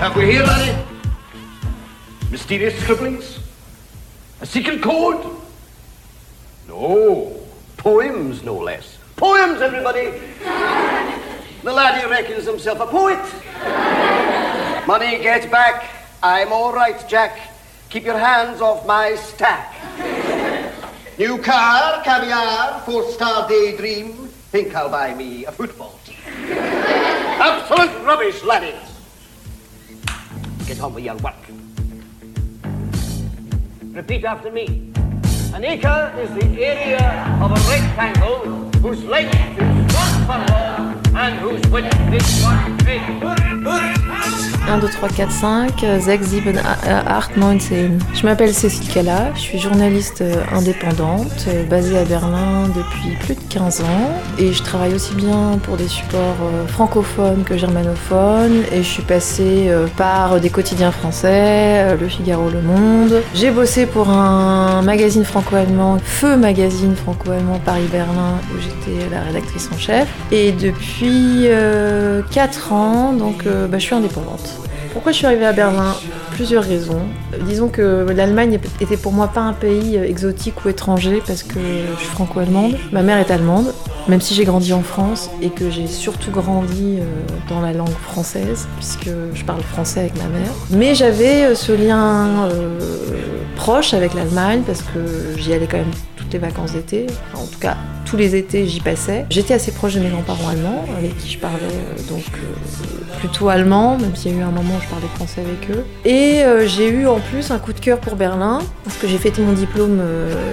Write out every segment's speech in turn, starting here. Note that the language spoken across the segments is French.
Have we here, laddie? Mysterious scribblings? A secret code? No. Poems, no less. Poems, everybody! the laddie reckons himself a poet. Money, get back. I'm all right, Jack. Keep your hands off my stack. New car, caviar, four-star daydream. Think I'll buy me a football. Absolute rubbish, laddies. Get on with your work. Repeat after me. An acre is the area of a rectangle whose length is one furlong and whose width is one cubit. 1, 2, 3, 4, 5, 6, 7, 8, 9, 10. Je m'appelle Cécile Cala, je suis journaliste euh, indépendante, euh, basée à Berlin depuis plus de 15 ans. Et je travaille aussi bien pour des supports euh, francophones que germanophones. Et je suis passée par des quotidiens français, Le Figaro, Le Monde. J'ai bossé pour un magazine franco-allemand, Feu Magazine franco-allemand Paris-Berlin, où j'étais la rédactrice en chef. Et depuis 4 ans, donc bah, je suis indépendante. Pourquoi je suis arrivée à Berlin Plusieurs raisons. Disons que l'Allemagne était pour moi pas un pays euh, exotique ou étranger parce que je suis franco-allemande. Ma mère est allemande, même si j'ai grandi en France et que j'ai surtout grandi euh, dans la langue française puisque je parle français avec ma mère. Mais j'avais euh, ce lien proche avec l'Allemagne parce que j'y allais quand même toutes vacances d'été. En tout cas, tous les étés, j'y passais. J'étais assez proche de mes grands-parents allemands, avec qui je parlais euh, donc euh, plutôt allemand, même s'il y a eu un moment où je parlais français avec eux. Et euh, j'ai eu en plus un coup de cœur pour Berlin, parce que j'ai fêté mon diplôme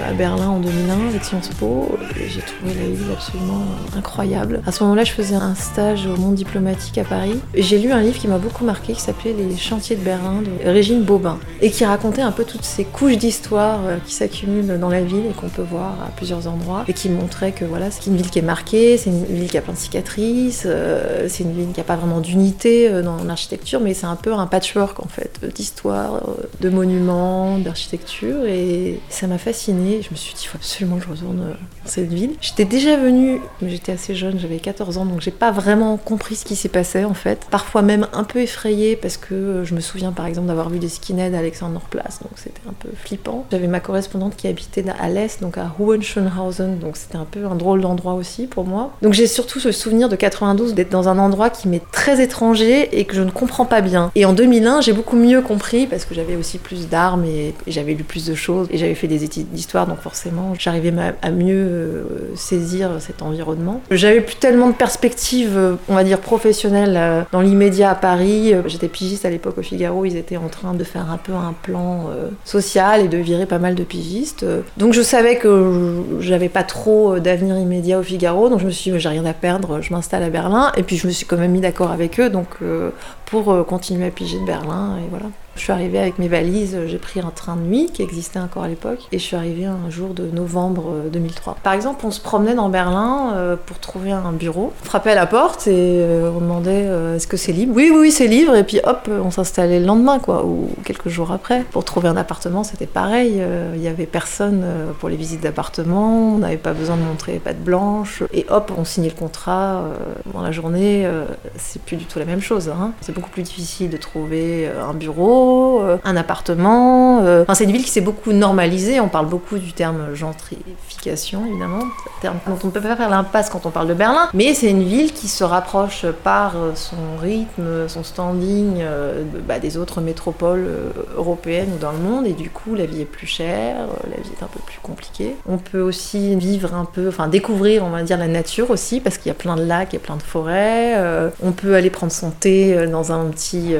à Berlin en 2001 avec Sciences Po, et j'ai trouvé la ville absolument incroyable. À ce moment-là, je faisais un stage au monde diplomatique à Paris. J'ai lu un livre qui m'a beaucoup marqué, qui s'appelait Les chantiers de Berlin de Régine Bobin, et qui racontait un peu toutes ces couches d'histoire qui s'accumulent dans la ville et qu'on peut voir à plusieurs endroits, et qui montrait que voilà, c'est une ville qui est marquée, c'est une ville qui a plein de cicatrices, euh, c'est une ville qui n'a pas vraiment d'unité euh, dans l'architecture, mais c'est un peu un patchwork en fait d'histoire, euh, de monuments, d'architecture, et ça m'a fascinée. Je me suis dit, il faut absolument que je retourne dans cette ville. J'étais déjà venue, mais j'étais assez jeune, j'avais 14 ans, donc j'ai pas vraiment compris ce qui s'y passait en fait. Parfois même un peu effrayée parce que je me souviens par exemple d'avoir vu des skinheads à Alexanderplatz, donc c'était un peu flippant. J'avais ma correspondante qui habitait à l'est, donc à Hohenschönhausen, donc c'était un peu un drôle d'endroit aussi pour moi. Donc j'ai surtout ce souvenir de 92 d'être dans un endroit qui m'est très étranger et que je ne comprends pas bien. Et en 2001, j'ai beaucoup mieux compris parce que j'avais aussi plus d'armes et, j'avais lu plus de choses et j'avais fait des études d'histoire, donc forcément j'arrivais à mieux euh, saisir cet environnement. J'avais plus tellement de perspectives, euh, on va dire professionnelles euh, dans l'immédiat à Paris. J'étais pigiste à l'époque au Figaro, ils étaient en train de faire un peu un plan social et de virer pas mal de pigistes. Donc je savais que j'avais pas trop d'avenir immédiat au Figaro, donc je me suis dit, j'ai rien à perdre, je m'installe à Berlin, et puis je me suis quand même mis d'accord avec eux, donc euh, pour euh, continuer à piger de Berlin, et voilà. Je suis arrivée avec mes valises, j'ai pris un train de nuit qui existait encore à l'époque et je suis arrivée un jour de novembre 2003. Euh, Par exemple, on se promenait dans Berlin euh, pour trouver un bureau, on frappait à la porte et euh, on demandait est-ce que c'est libre? Oui, oui, oui, c'est libre et puis hop, on s'installait le lendemain quoi, ou quelques jours après. Pour trouver un appartement, c'était pareil, il n'y avait personne pour les visites d'appartement, on n'avait pas besoin de montrer patte blanche et hop, on signait le contrat dans la journée, c'est plus du tout la même chose. Hein. C'est beaucoup plus difficile de trouver un bureau euh, un appartement. Euh. c'est une ville qui s'est beaucoup normalisée. On parle beaucoup du terme gentrification, évidemment, terme dont on ne peut pas faire l'impasse quand on parle de Berlin. Mais c'est une ville qui se rapproche par son rythme, son standing bah, des autres métropoles euh, européennes ou dans le monde. Et du coup, la vie est plus chère, la vie est un peu plus compliquée. On peut aussi vivre un peu, enfin découvrir, on va dire, la nature aussi, parce qu'il y a plein de lacs, il y a plein de forêts. on peut aller prendre son thé dans un petit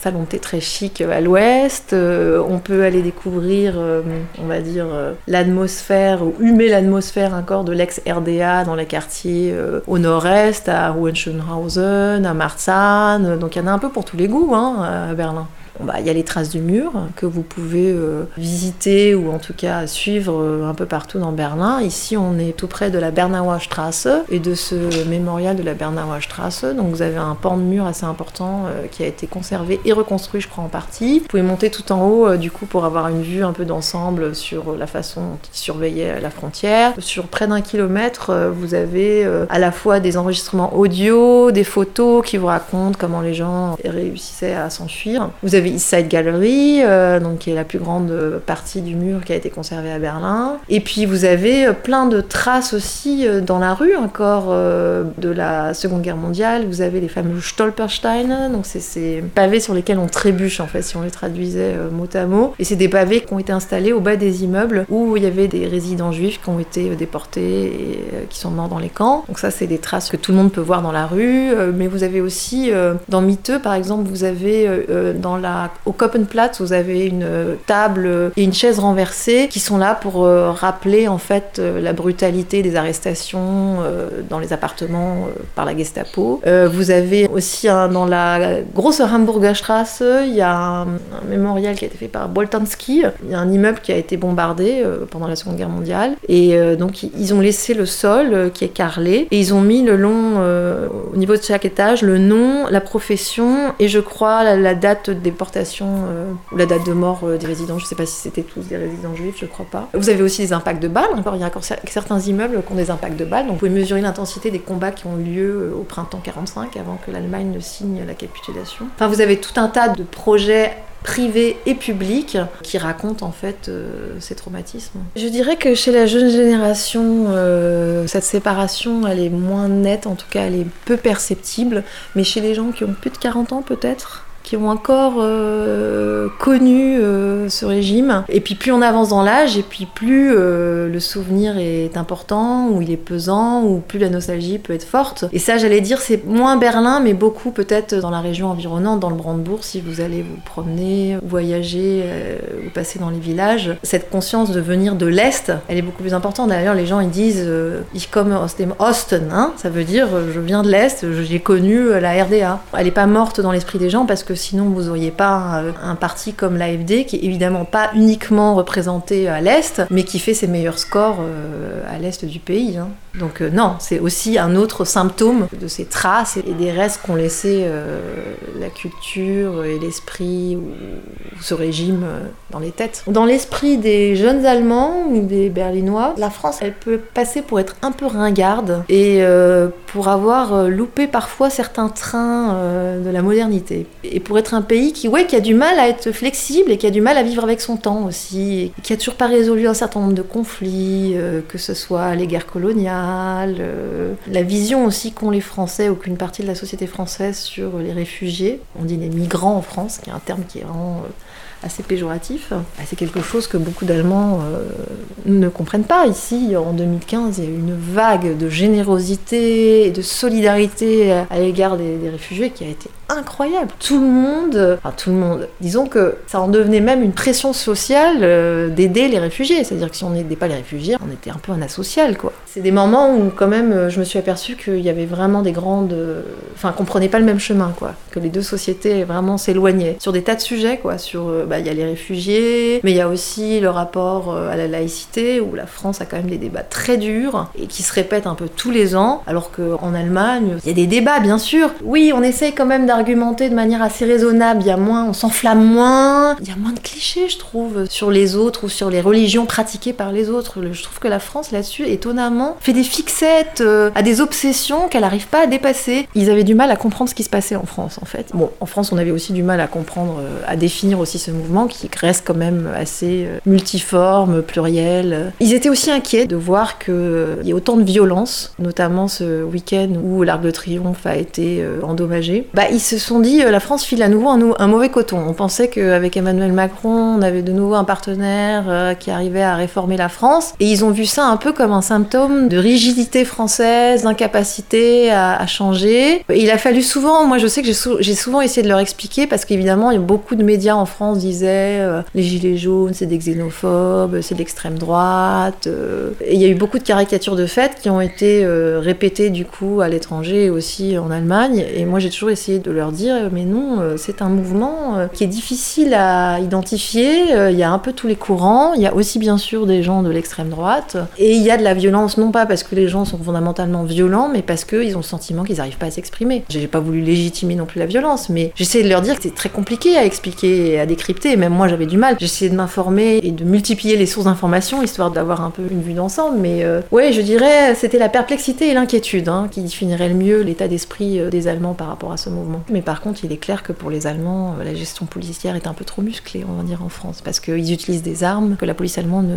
salon de thé très chic à l'ouest. Euh, on peut aller découvrir, euh, on va dire, euh, l'atmosphère ou humer l'atmosphère encore de l'ex-RDA dans les quartiers au nord-est, à Hohenschönhausen, à Marzahn. Donc il y en a un peu pour tous les goûts hein, à Berlin. Bah, il y a les traces du mur que vous pouvez euh, visiter ou en tout cas suivre euh, un peu partout dans Berlin. Ici, on est tout près de la Bernauer Straße et de ce mémorial de la Bernauer Straße. Donc vous avez un pan de mur assez important euh, qui a été conservé et reconstruit, je crois, en partie. Vous pouvez monter tout en haut, du coup, pour avoir une vue un peu d'ensemble sur la façon dont ils surveillaient la frontière. Sur près d'un kilomètre, vous avez à la fois des enregistrements audio, des photos qui vous racontent comment les gens réussissaient à s'enfuir. Vous avez East Side Gallery, euh, donc qui est la plus grande partie du mur qui a été conservée à Berlin. Et puis vous avez plein de traces aussi euh, dans la rue encore euh, de la Seconde Guerre mondiale. Vous avez les fameux Stolpersteine, donc c'est ces pavés sur lesquels on trébuche en fait si on les traduisait mot à mot. Et c'est des pavés qui ont été installés au bas des immeubles où il y avait des résidents juifs qui ont été déportés et qui sont morts dans les camps. Donc ça c'est des traces que tout le monde peut voir dans la rue. Mais vous avez aussi dans Miteux par exemple, vous avez dans la au Koppenplatz, vous avez une table et une chaise renversée qui sont là pour euh, rappeler en fait euh, la brutalité des arrestations euh, dans les appartements par la Gestapo. vous avez aussi dans la grosse Hamburger Straße, il y a un, mémorial qui a été fait par Boltanski. Il y a un immeuble qui a été bombardé pendant la Seconde Guerre mondiale et donc ils ont laissé le sol qui est carrelé et ils ont mis le long au niveau de chaque étage le nom, la profession et je crois la, date de déportation ou la date de mort des résidents. Je sais pas si c'était tous des résidents juifs, je crois pas. Vous avez aussi des impacts de balles. Il y a encore certains immeubles qui ont des impacts de balles. Donc, vous pouvez mesurer l'intensité des combats qui ont eu lieu euh, au printemps 45, avant que l'Allemagne ne signe la capitulation. Enfin, vous avez tout un tas de projets privés et publics qui racontent en fait euh, ces traumatismes. Je dirais que chez la jeune génération, euh, cette séparation, elle est moins nette, en tout cas elle est peu perceptible, mais chez les gens qui ont plus de 40 ans peut-être, qui ont encore euh, connu euh, ce régime. Et puis plus on avance dans l'âge, et puis plus euh, le souvenir est important, ou il est pesant, ou plus la nostalgie peut être forte. Et ça, j'allais dire, c'est moins Berlin, mais beaucoup peut-être dans la région environnante, dans le Brandebourg, si vous allez vous promener, voyager, ou passer dans les villages. Cette conscience de venir de l'Est, elle est beaucoup plus importante. D'ailleurs, les gens, ils disent « Ich komme aus dem Osten hein ça veut dire « je viens de l'Est, j'ai connu la RDA ». Elle n'est pas morte dans l'esprit des gens parce que sinon vous n'auriez pas un, parti comme l'AFD qui est évidemment pas uniquement représenté à l'Est, mais qui fait ses meilleurs scores euh, à l'Est du pays. Hein. Donc euh, non, c'est aussi un autre symptôme de ces traces et des restes qu'ont laissé la culture et l'esprit ou, ce régime dans les têtes. Dans l'esprit des jeunes Allemands ou des Berlinois, la France, elle peut passer pour être un peu ringarde et pour avoir loupé parfois certains trains de la modernité. Et pour être un pays qui, ouais, qui a du mal à être flexible et qui a du mal à vivre avec son temps aussi, et qui a toujours pas résolu un certain nombre de conflits, euh, que ce soit les guerres coloniales, euh, la vision aussi qu'ont les Français ou qu'une partie de la société française sur les réfugiés. On dit les migrants en France, qui est un terme qui est vraiment euh, assez péjoratif. Bah, c'est quelque chose que beaucoup d'Allemands euh, ne comprennent pas. Ici, en 2015, il y a eu une vague de générosité et de solidarité à l'égard des, réfugiés qui a été incroyable. Tout le monde, enfin tout le monde, disons que ça en devenait même une pression sociale euh, d'aider les réfugiés. C'est-à-dire que si on n'aidait pas les réfugiés, on était un peu un asocial. C'est des moments où quand même je me suis aperçue qu'il y avait vraiment des grandes... Enfin, qu'on prenait pas le même chemin, quoi. Que les deux sociétés vraiment s'éloignaient sur des tas de sujets, quoi. Sur euh, bah, y a les réfugiés, mais il y a aussi le rapport euh, à la laïcité, où la France a quand même des débats très durs et qui se répètent un peu tous les ans, alors qu'en Allemagne, il y a des débats, bien sûr. Oui, on essaye quand même d'argumenter de manière assez raisonnable, il y a moins, on s'enflamme moins, il y a moins de clichés, je trouve, sur les autres ou sur les religions pratiquées par les autres. Je trouve que la France, là-dessus, étonnamment, fait des fixettes euh, à des obsessions qu'elle n'arrive pas à dépasser. Ils avaient du mal à comprendre ce qui se passait en France, en fait. Bon, en France, on avait aussi du mal à comprendre, à définir aussi ce qui reste quand même assez euh, multiforme, pluriel. Ils étaient aussi inquiets de voir qu'il y a autant de violence, notamment ce week-end où l'Arc de Triomphe a été euh, endommagé. Bah, ils se sont dit, euh, la France file à nouveau un, mauvais coton. On pensait qu'avec Emmanuel Macron, on avait de nouveau un partenaire qui arrivait à réformer la France. Et ils ont vu ça un peu comme un symptôme de rigidité française, d'incapacité à, changer. il a fallu souvent, moi je sais que j'ai souvent essayé de leur expliquer parce qu'évidemment, il y a beaucoup de médias en France euh, les gilets jaunes, c'est des xénophobes, c'est l'extrême droite. Euh. et il y a eu beaucoup de caricatures de fait qui ont été euh, répétées du coup à l'étranger et aussi en Allemagne. Et moi j'ai toujours essayé de leur dire, mais non, c'est un mouvement qui est difficile à identifier. Il y a un peu tous les courants. Il y a aussi bien sûr des gens de l'extrême droite. Et il y a de la violence, non pas parce que les gens sont fondamentalement violents, mais parce qu'ils ont le sentiment qu'ils n'arrivent pas à s'exprimer. J'ai pas voulu légitimer non plus la violence, mais j'essaie de leur dire que c'est très compliqué à expliquer et à décrypter. Même moi, j'avais du mal. J'essayais de m'informer et de multiplier les sources d'informations, histoire d'avoir un peu une vue d'ensemble. Mais euh, ouais, je dirais, c'était la perplexité et l'inquiétude hein, qui définirait le mieux l'état d'esprit euh, des Allemands par rapport à ce mouvement. Mais par contre, il est clair que pour les Allemands, la gestion policière est un peu trop musclée, on va dire, en France, parce qu'ils utilisent des armes que la police allemande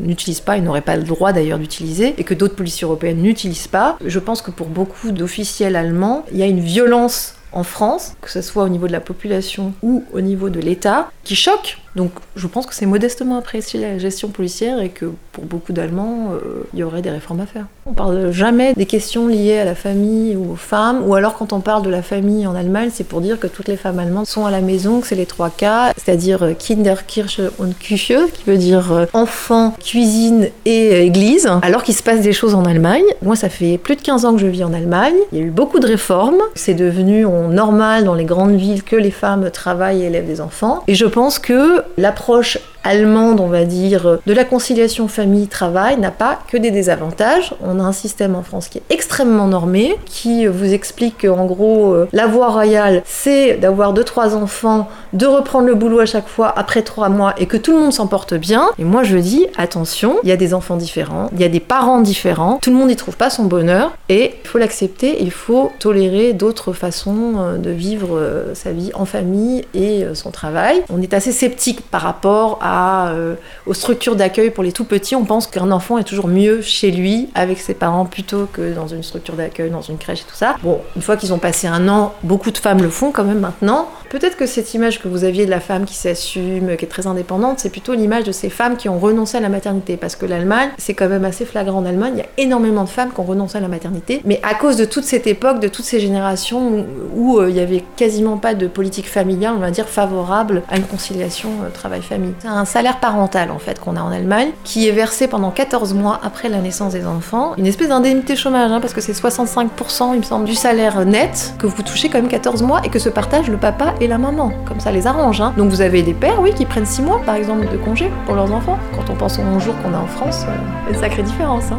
n'utilise pas et n'aurait pas le droit d'ailleurs d'utiliser, et que d'autres polices européennes n'utilisent pas. Je pense que pour beaucoup d'officiels allemands, il y a une violence en France, que ce soit au niveau de la population ou au niveau de l'État, qui choque donc je pense que c'est modestement apprécié la gestion policière et que pour beaucoup d'Allemands, euh, il y aurait des réformes à faire. On parle jamais des questions liées à la famille ou aux femmes, ou alors quand on parle de la famille en Allemagne, c'est pour dire que toutes les femmes allemandes sont à la maison, que c'est les trois cas, c'est-à-dire euh, Kinderkirche und Küche, qui veut dire euh, enfant, cuisine et église, alors qu'il se passe des choses en Allemagne. Moi, ça fait plus de 15 ans que je vis en Allemagne. Il y a eu beaucoup de réformes. C'est devenu normal dans les grandes villes que les femmes travaillent et élèvent des enfants. Et je pense que l'approche allemande, on va dire, de la conciliation famille-travail n'a pas que des désavantages. On a un système en France qui est extrêmement normé, qui vous explique qu'en gros, euh, la voie royale, c'est d'avoir deux, trois enfants, de reprendre le boulot à chaque fois après trois mois et que tout le monde s'en porte bien. Et moi, je dis, attention, il y a des enfants différents, il y a des parents différents, tout le monde n'y trouve pas son bonheur et il faut l'accepter, il faut tolérer d'autres façons euh, de vivre euh, sa vie en famille et son travail. On est assez sceptique par rapport à euh, aux structures d'accueil pour les tout petits, on pense qu'un enfant est toujours mieux chez lui avec ses parents plutôt que dans une structure d'accueil, dans une crèche et tout ça. Bon, une fois qu'ils ont passé un an, beaucoup de femmes le font quand même maintenant. Peut-être que cette image que vous aviez de la femme qui s'assume, qui est très indépendante, c'est plutôt l'image de ces femmes qui ont renoncé à la maternité. Parce que l'Allemagne, c'est quand même assez flagrant en Allemagne, il y a énormément de femmes qui ont renoncé à la maternité. Mais à cause de toute cette époque, de toutes ces générations où, euh, il y avait quasiment pas de politique familiale, on va dire, favorable à une conciliation euh, travail-famille. C'est un salaire parental en fait qu'on a en Allemagne, qui est versé pendant 14 mois après la naissance des enfants. Une espèce d'indemnité chômage, hein, parce que c'est 65% il me semble du salaire net que vous touchez quand même 14 mois et que se partage le papa et la maman. Comme ça les arrange. Hein. Donc vous avez des pères, oui, qui prennent 6 mois par exemple de congé pour leurs enfants. Quand on pense aux jours qu'on a en France, euh, une sacrée différence. Hein.